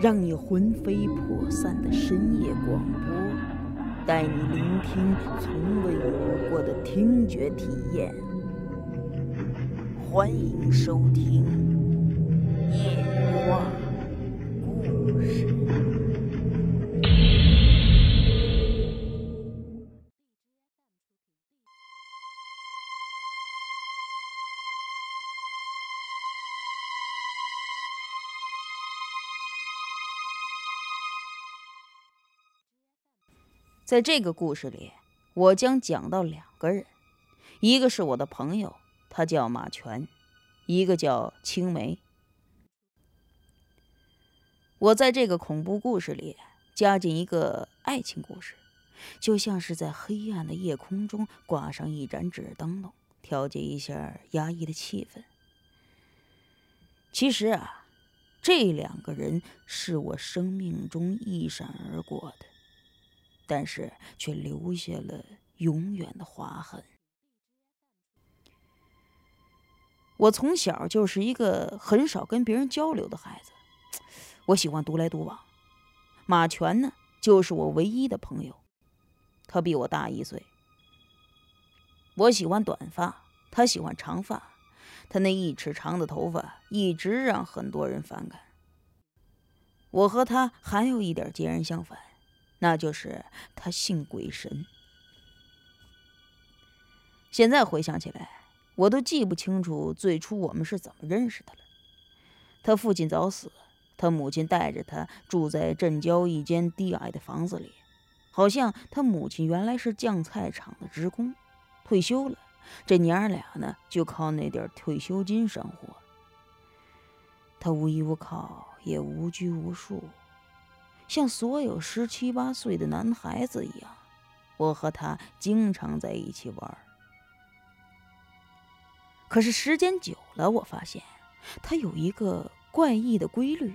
让你魂飞魄散的深夜广播，带你聆听从未有过的听觉体验。欢迎收听《夜话故事》。在这个故事里，我将讲到两个人，一个是我的朋友，他叫马全，一个叫青梅。我在这个恐怖故事里加进一个爱情故事，就像是在黑暗的夜空中挂上一盏纸灯笼，调节一下压抑的气氛。其实啊，这两个人是我生命中一闪而过的。但是却留下了永远的划痕。我从小就是一个很少跟别人交流的孩子，我喜欢独来独往。马全呢，就是我唯一的朋友，他比我大一岁。我喜欢短发，他喜欢长发，他那一尺长的头发一直让很多人反感。我和他还有一点截然相反。那就是他信鬼神。现在回想起来，我都记不清楚最初我们是怎么认识的了。他父亲早死，他母亲带着他住在镇郊一间低矮的房子里，好像他母亲原来是酱菜厂的职工，退休了，这娘儿俩呢就靠那点退休金生活。他无依无靠，也无拘无束。像所有十七八岁的男孩子一样，我和他经常在一起玩。可是时间久了，我发现他有一个怪异的规律：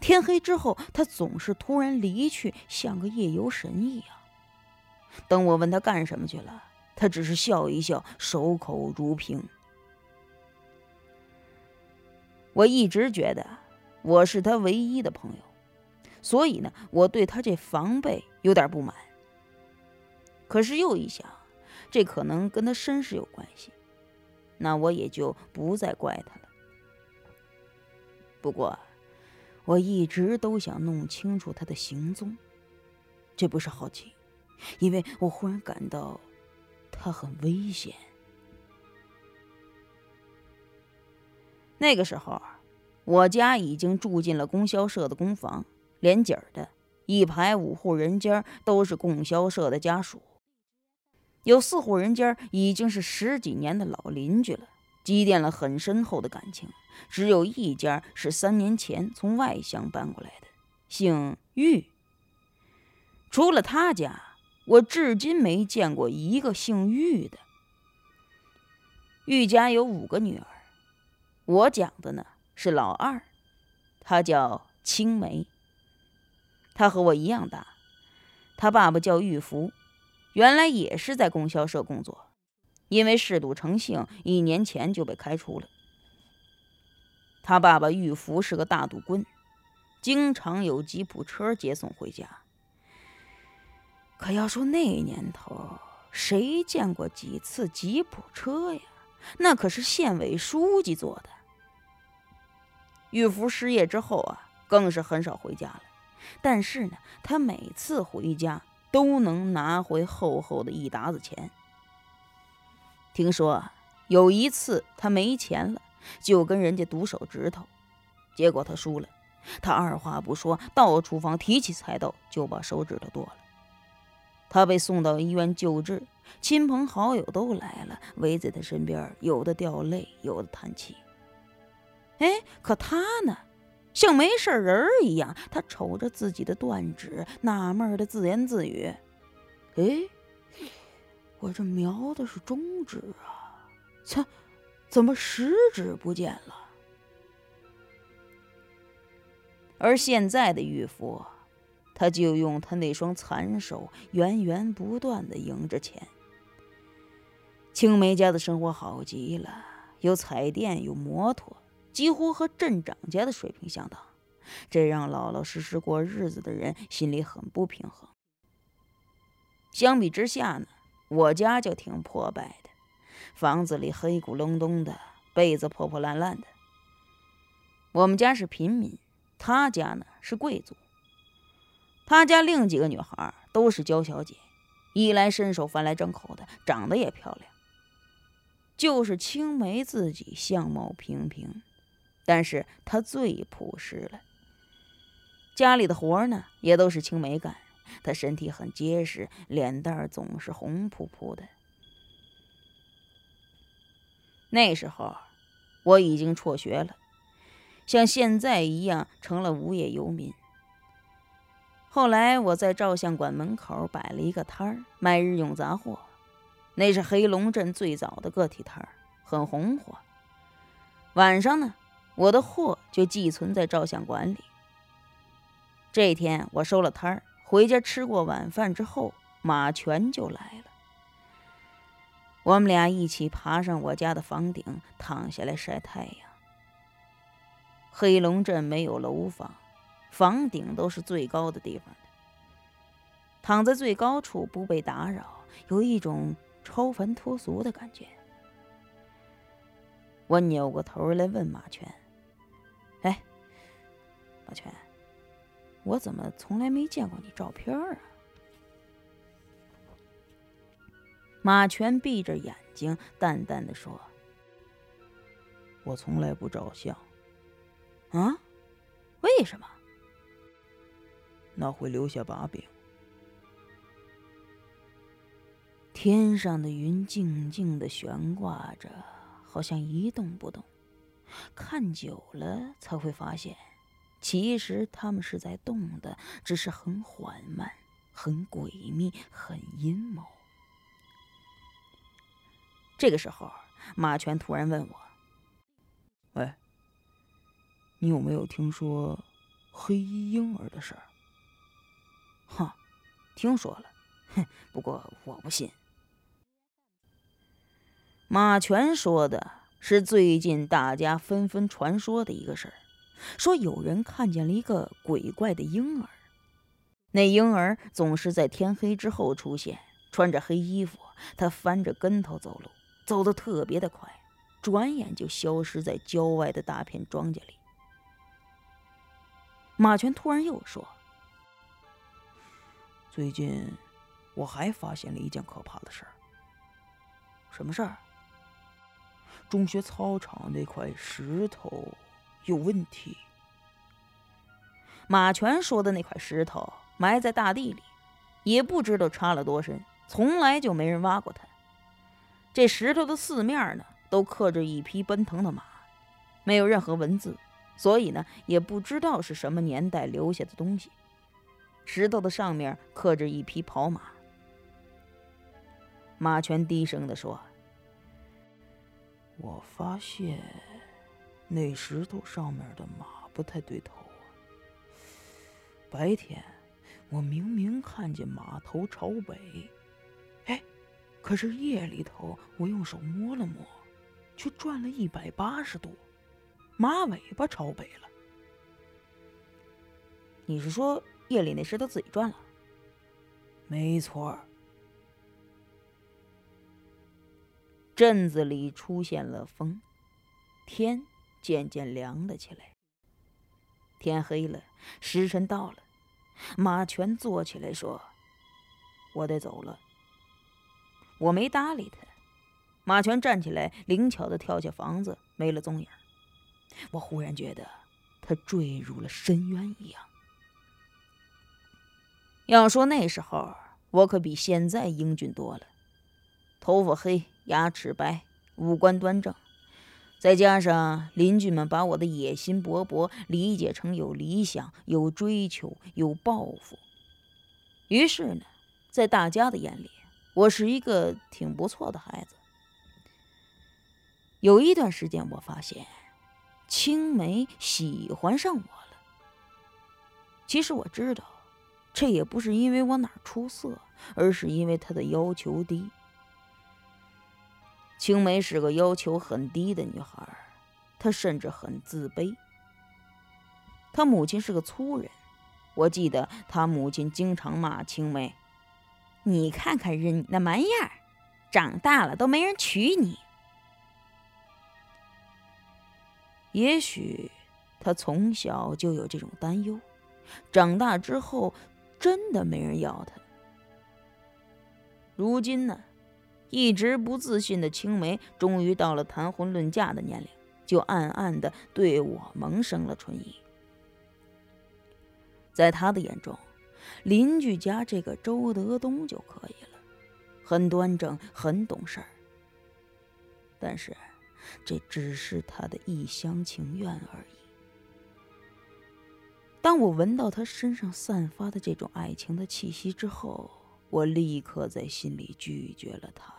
天黑之后，他总是突然离去，像个夜游神一样。等我问他干什么去了，他只是笑一笑，守口如瓶。我一直觉得我是他唯一的朋友。所以呢，我对他这防备有点不满。可是又一想，这可能跟他身世有关系，那我也就不再怪他了。不过，我一直都想弄清楚他的行踪，这不是好奇，因为我忽然感到他很危险。那个时候，我家已经住进了供销社的公房。连景儿的一排五户人家都是供销社的家属，有四户人家已经是十几年的老邻居了，积淀了很深厚的感情。只有一家是三年前从外乡搬过来的，姓玉。除了他家，我至今没见过一个姓玉的。玉家有五个女儿，我讲的呢是老二，她叫青梅。他和我一样大，他爸爸叫玉福，原来也是在供销社工作，因为嗜赌成性，一年前就被开除了。他爸爸玉福是个大赌棍，经常有吉普车接送回家。可要说那年头，谁见过几次吉普车呀？那可是县委书记坐的。玉福失业之后啊，更是很少回家了。但是呢，他每次回家都能拿回厚厚的一沓子钱。听说有一次他没钱了，就跟人家赌手指头，结果他输了，他二话不说到厨房提起菜刀就把手指头剁了。他被送到医院救治，亲朋好友都来了，围在他身边，有的掉泪，有的叹气。哎，可他呢？像没事人一样，他瞅着自己的断指，纳闷的自言自语：“哎，我这瞄的是中指啊，操，怎么食指不见了？”而现在的玉福，他就用他那双残手，源源不断的赢着钱。青梅家的生活好极了，有彩电，有摩托。几乎和镇长家的水平相当，这让老老实实过日子的人心里很不平衡。相比之下呢，我家就挺破败的，房子里黑咕隆咚的，被子破破烂烂的。我们家是平民，他家呢是贵族。他家另几个女孩都是娇小姐，衣来伸手，饭来张口的，长得也漂亮。就是青梅自己相貌平平，但是他最朴实了。家里的活呢，也都是青梅干。他身体很结实，脸蛋儿总是红扑扑的。那时候我已经辍学了，像现在一样成了无业游民。后来我在照相馆门口摆了一个摊儿，卖日用杂货。那是黑龙镇最早的个体摊儿，很红火。晚上呢，我的货就寄存在照相馆里。这天我收了摊儿，回家吃过晚饭之后，马全就来了。我们俩一起爬上我家的房顶，躺下来晒太阳。黑龙镇没有楼房。房顶都是最高的地方的，躺在最高处不被打扰，有一种超凡脱俗的感觉。我扭过头来问马全：“哎，马全，我怎么从来没见过你照片啊？”马全闭着眼睛，淡淡的说：“我从来不照相。”啊？为什么？那会留下把柄。天上的云静静的悬挂着，好像一动不动。看久了才会发现，其实他们是在动的，只是很缓慢、很诡秘、很阴谋。这个时候，马全突然问我：“喂，你有没有听说黑衣婴儿的事儿？”哈，听说了，哼，不过我不信。马全说的是最近大家纷纷传说的一个事儿，说有人看见了一个鬼怪的婴儿，那婴儿总是在天黑之后出现，穿着黑衣服，他翻着跟头走路，走得特别的快，转眼就消失在郊外的大片庄稼里。马全突然又说。最近，我还发现了一件可怕的事儿。什么事儿？中学操场那块石头有问题。马全说的那块石头埋在大地里，也不知道插了多深，从来就没人挖过它。这石头的四面呢，都刻着一匹奔腾的马，没有任何文字，所以呢，也不知道是什么年代留下的东西。石头的上面刻着一匹跑马。马全低声地说：“我发现那石头上面的马不太对头啊。白天我明明看见马头朝北，哎，可是夜里头我用手摸了摸，却转了一百八十度，马尾巴朝北了。你是说？”夜里那石头自己转了，没错。镇子里出现了风，天渐渐凉了起来。天黑了，时辰到了，马全坐起来说：“我得走了。”我没搭理他。马全站起来，灵巧的跳下房子，没了踪影。我忽然觉得他坠入了深渊一样。要说那时候，我可比现在英俊多了，头发黑，牙齿白，五官端正，再加上邻居们把我的野心勃勃理解成有理想、有追求、有抱负，于是呢，在大家的眼里，我是一个挺不错的孩子。有一段时间，我发现青梅喜欢上我了。其实我知道。这也不是因为我哪儿出色，而是因为他的要求低。青梅是个要求很低的女孩，她甚至很自卑。她母亲是个粗人，我记得她母亲经常骂青梅：“你看看人你那蛮样儿，长大了都没人娶你。”也许他从小就有这种担忧，长大之后真的没人要他。如今呢，一直不自信的青梅终于到了谈婚论嫁的年龄，就暗暗的对我萌生了春意。在他的眼中，邻居家这个周德东就可以了，很端正，很懂事儿。但是，这只是他的一厢情愿而已。当我闻到他身上散发的这种爱情的气息之后，我立刻在心里拒绝了他。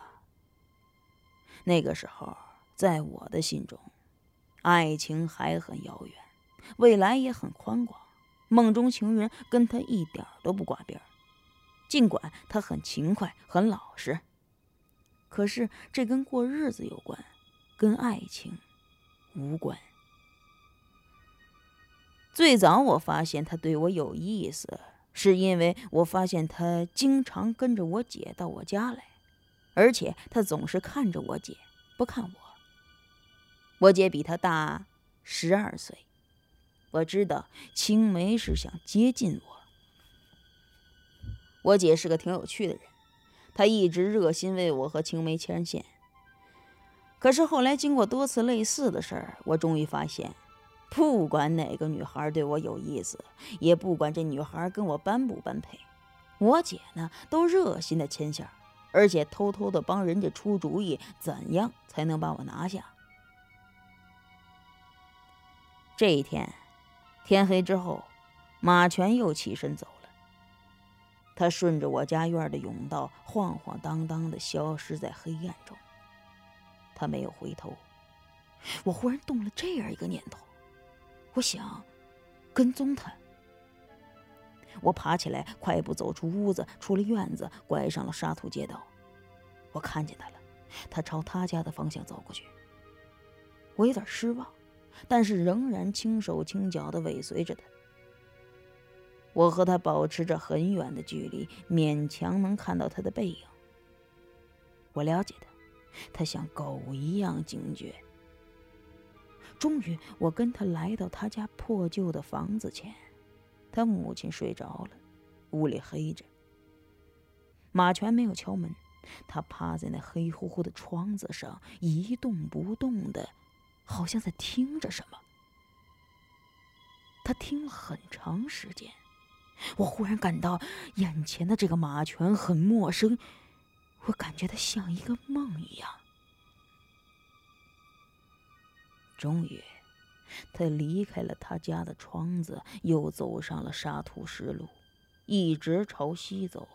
那个时候，在我的心中，爱情还很遥远，未来也很宽广。梦中情人跟他一点都不挂边，尽管他很勤快、很老实，可是这跟过日子有关，跟爱情无关。最早我发现他对我有意思，是因为我发现他经常跟着我姐到我家来，而且他总是看着我姐，不看我。我姐比他大十二岁。我知道青梅是想接近我。我姐是个挺有趣的人，她一直热心为我和青梅牵线。可是后来经过多次类似的事儿，我终于发现，不管哪个女孩对我有意思，也不管这女孩跟我般不般配，我姐呢都热心的牵线，而且偷偷的帮人家出主意，怎样才能把我拿下。这一天。天黑之后，马全又起身走了。他顺着我家院的甬道晃晃荡荡的消失在黑暗中。他没有回头。我忽然动了这样一个念头，我想跟踪他。我爬起来，快步走出屋子，出了院子，拐上了沙土街道。我看见他了，他朝他家的方向走过去。我有点失望。但是仍然轻手轻脚地尾随着他。我和他保持着很远的距离，勉强能看到他的背影。我了解他，他像狗一样警觉。终于，我跟他来到他家破旧的房子前，他母亲睡着了，屋里黑着。马全没有敲门，他趴在那黑乎乎的窗子上，一动不动的。好像在听着什么，他听了很长时间。我忽然感到眼前的这个马全很陌生，我感觉他像一个梦一样。终于，他离开了他家的窗子，又走上了沙土石路，一直朝西走。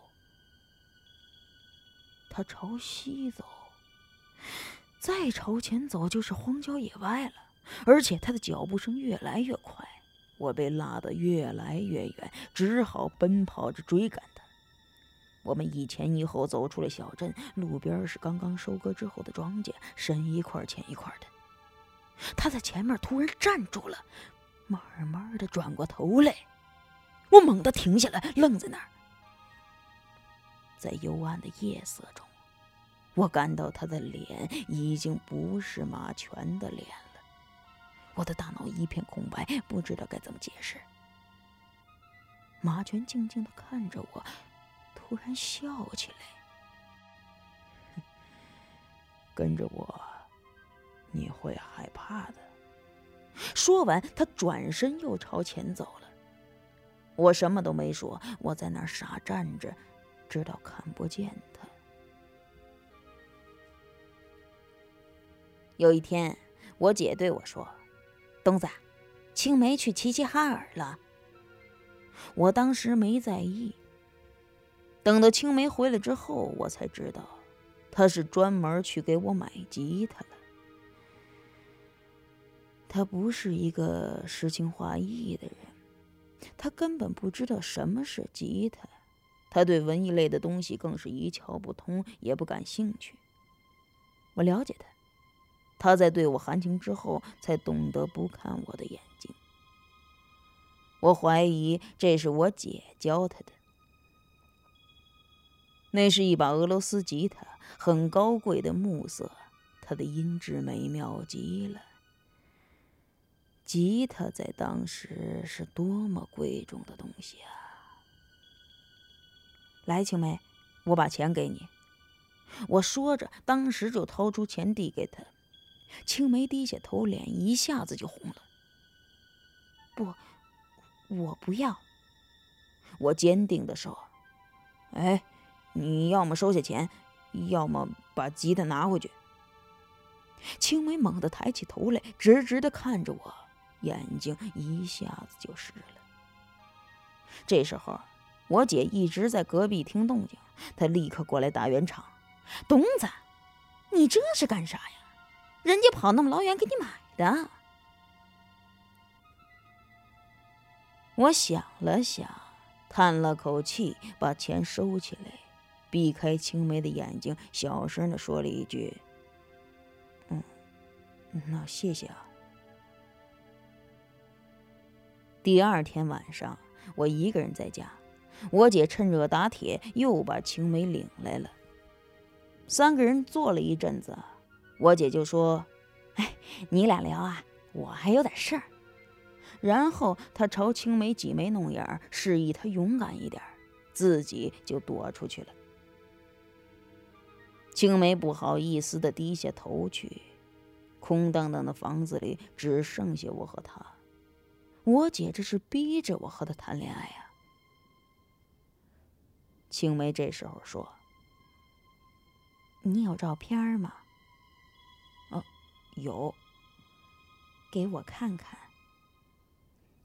他朝西走。再朝前走就是荒郊野外了，而且他的脚步声越来越快，我被拉得越来越远，只好奔跑着追赶他。我们一前一后走出了小镇，路边是刚刚收割之后的庄稼，深一块浅一块的。他在前面突然站住了，慢慢的转过头来，我猛地停下来，愣在那儿，在幽暗的夜色中。我感到他的脸已经不是马全的脸了，我的大脑一片空白，不知道该怎么解释。马全静静的看着我，突然笑起来：“ 跟着我，你会害怕的。”说完，他转身又朝前走了。我什么都没说，我在那儿傻站着，直到看不见他。有一天，我姐对我说：“东子，青梅去齐齐哈尔了。”我当时没在意。等到青梅回来之后，我才知道，她是专门去给我买吉他了。他不是一个诗情画意的人，他根本不知道什么是吉他，他对文艺类的东西更是一窍不通，也不感兴趣。我了解他。他在对我含情之后，才懂得不看我的眼睛。我怀疑这是我姐教他的。那是一把俄罗斯吉他，很高贵的木色，它的音质美妙极了。吉他在当时是多么贵重的东西啊！来，青梅，我把钱给你。我说着，当时就掏出钱递给他。青梅低下头，脸一下子就红了。不，我不要。我坚定地说：“哎。”你要么收下钱，要么把吉他拿回去。青梅猛地抬起头来，直直的看着我，眼睛一下子就湿了。这时候，我姐一直在隔壁听动静，她立刻过来打圆场：“东子，你这是干啥呀？人家跑那么老远给你买的。”我想了想，叹了口气，把钱收起来。避开青梅的眼睛，小声的说了一句：“嗯，那谢谢啊。”第二天晚上，我一个人在家，我姐趁热打铁，又把青梅领来了。三个人坐了一阵子，我姐就说：“哎，你俩聊啊，我还有点事儿。”然后她朝青梅挤眉弄眼，示意她勇敢一点，自己就躲出去了。青梅不好意思的低下头去，空荡荡的房子里只剩下我和她。我姐这是逼着我和她谈恋爱呀。青梅这时候说：“你有照片吗？”“哦，有。”“给我看看。”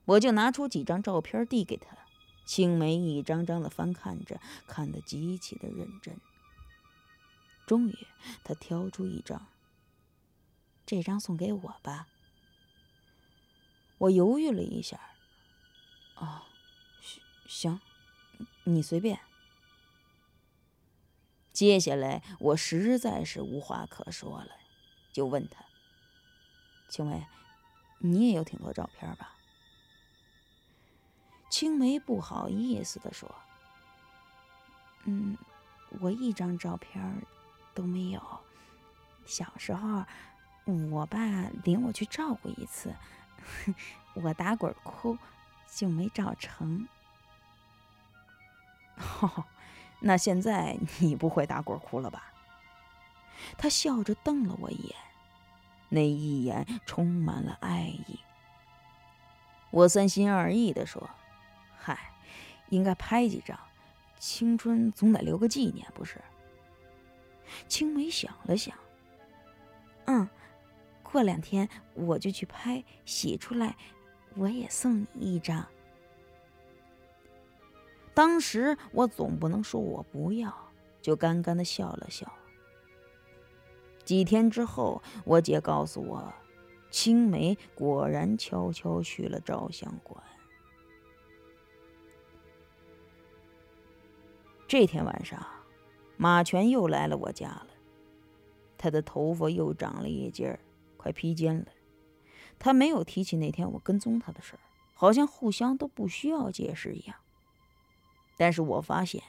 我就拿出几张照片递给她。青梅一张张的翻看着，看得极其的认真。终于，他挑出一张。这张送给我吧。我犹豫了一下。哦，行，你随便。接下来，我实在是无话可说了，就问他：“青梅，你也有挺多照片吧？”青梅不好意思的说：“嗯，我一张照片。”都没有。小时候，我爸领我去照过一次，我打滚哭，就没照成。哦，那现在你不会打滚哭了吧？他笑着瞪了我一眼，那一眼充满了爱意。我三心二意的说：“嗨，应该拍几张，青春总得留个纪念，不是？”青梅想了想，嗯，过两天我就去拍，洗出来我也送你一张。当时我总不能说我不要，就干干的笑了笑。几天之后，我姐告诉我，青梅果然悄悄去了照相馆。这天晚上。马全又来了我家了，他的头发又长了一截儿，快披肩了。他没有提起那天我跟踪他的事儿，好像互相都不需要解释一样。但是我发现，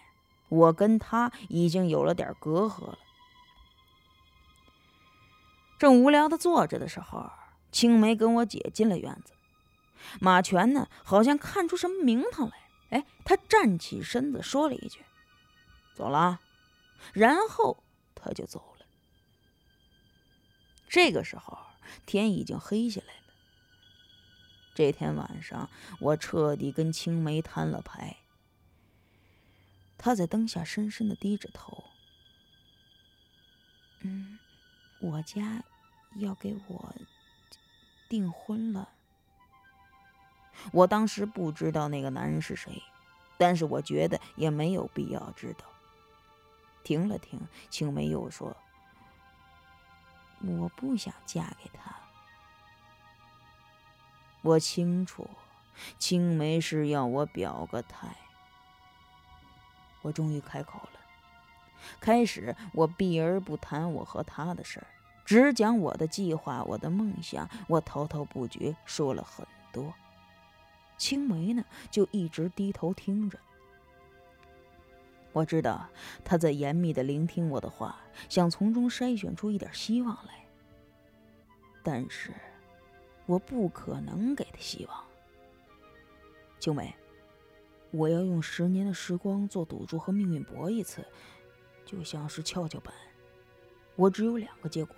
我跟他已经有了点隔阂了。正无聊的坐着的时候，青梅跟我姐进了院子。马全呢，好像看出什么名堂来，哎，他站起身子说了一句：“走了。”然后他就走了。这个时候天已经黑下来了。这天晚上，我彻底跟青梅摊了牌。他在灯下深深的低着头。嗯，我家要给我订婚了。我当时不知道那个男人是谁，但是我觉得也没有必要知道。停了停，青梅又说：“我不想嫁给他。”我清楚，青梅是要我表个态。我终于开口了。开始我避而不谈我和他的事儿，只讲我的计划、我的梦想。我滔滔不绝说了很多。青梅呢，就一直低头听着。我知道他在严密的聆听我的话，想从中筛选出一点希望来。但是，我不可能给他希望。青梅，我要用十年的时光做赌注和命运搏一次，就像是跷跷板。我只有两个结果：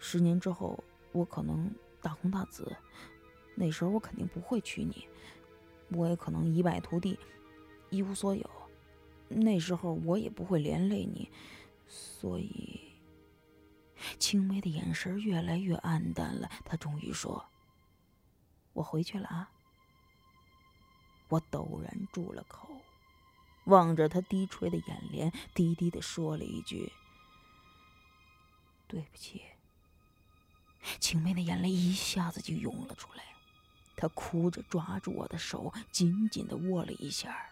十年之后，我可能大红大紫，那时候我肯定不会娶你；我也可能一败涂地，一无所有。那时候我也不会连累你，所以，青梅的眼神越来越暗淡了。她终于说：“我回去了啊。”我陡然住了口，望着他低垂的眼帘，低低的说了一句：“对不起。”青梅的眼泪一下子就涌了出来，她哭着抓住我的手，紧紧的握了一下。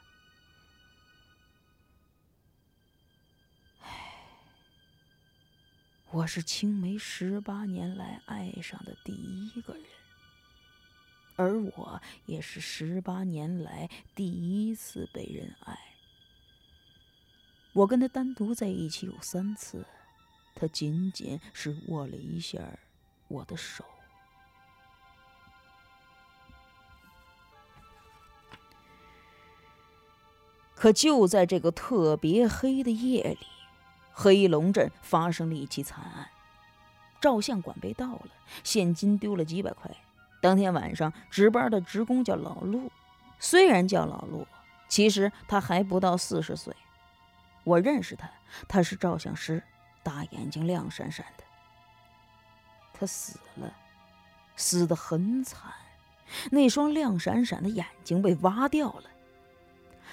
我是青梅十八年来爱上的第一个人，而我也是十八年来第一次被人爱。我跟他单独在一起有三次，他仅仅是握了一下我的手。可就在这个特别黑的夜里。黑龙镇发生了一起惨案，照相馆被盗了，现金丢了几百块。当天晚上值班的职工叫老陆，虽然叫老陆，其实他还不到四十岁。我认识他，他是照相师，大眼睛亮闪闪的。他死了，死得很惨，那双亮闪闪的眼睛被挖掉了。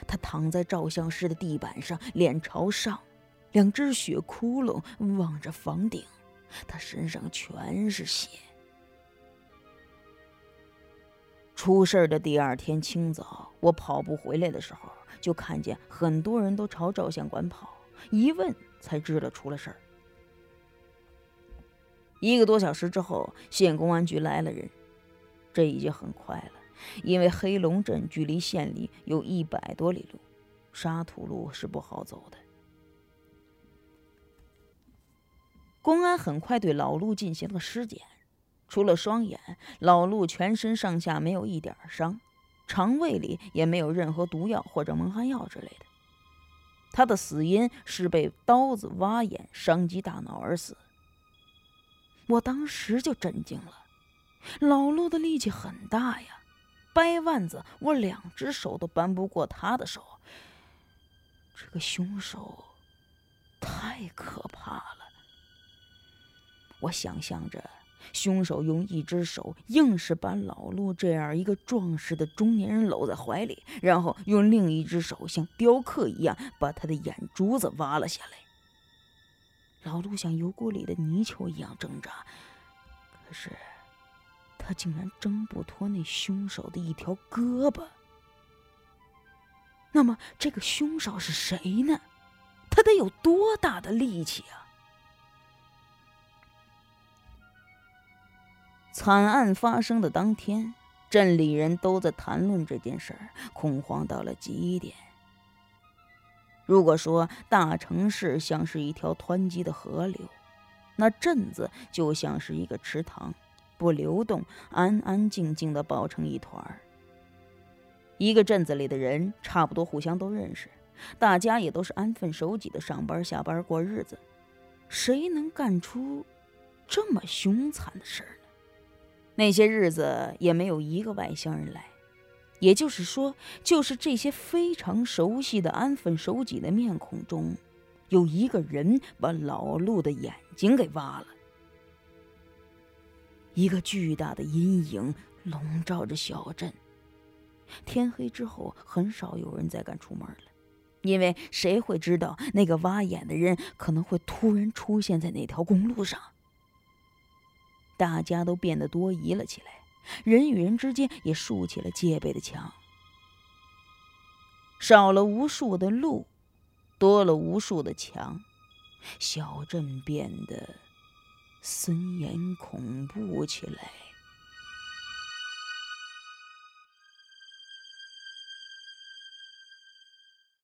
他躺在照相师的地板上，脸朝上。两只血窟窿望着房顶，他身上全是血。出事的第二天清早，我跑步回来的时候，就看见很多人都朝照相馆跑。一问才知道出了事儿。一个多小时之后，县公安局来了人。这已经很快了，因为黑龙镇距离县里有一百多里路，沙土路是不好走的。公安很快对老陆进行了尸检，除了双眼，老陆全身上下没有一点伤，肠胃里也没有任何毒药或者蒙汗药之类的。他的死因是被刀子挖眼伤及大脑而死。我当时就震惊了，老陆的力气很大呀，掰腕子我两只手都扳不过他的手。这个凶手太可怕了。我想象着，凶手用一只手硬是把老陆这样一个壮实的中年人搂在怀里，然后用另一只手像雕刻一样把他的眼珠子挖了下来。老陆像油锅里的泥鳅一样挣扎，可是他竟然挣不脱那凶手的一条胳膊。那么，这个凶手是谁呢？他得有多大的力气啊？惨案发生的当天，镇里人都在谈论这件事儿，恐慌到了极点。如果说大城市像是一条湍急的河流，那镇子就像是一个池塘，不流动，安安静静的抱成一团儿。一个镇子里的人差不多互相都认识，大家也都是安分守己的上班下班过日子，谁能干出这么凶残的事儿？那些日子也没有一个外乡人来，也就是说，就是这些非常熟悉的安分守己的面孔中，有一个人把老陆的眼睛给挖了。一个巨大的阴影笼罩着小镇。天黑之后，很少有人再敢出门了，因为谁会知道那个挖眼的人可能会突然出现在那条公路上？大家都变得多疑了起来，人与人之间也竖起了戒备的墙。少了无数的路，多了无数的墙，小镇变得森严恐怖起来。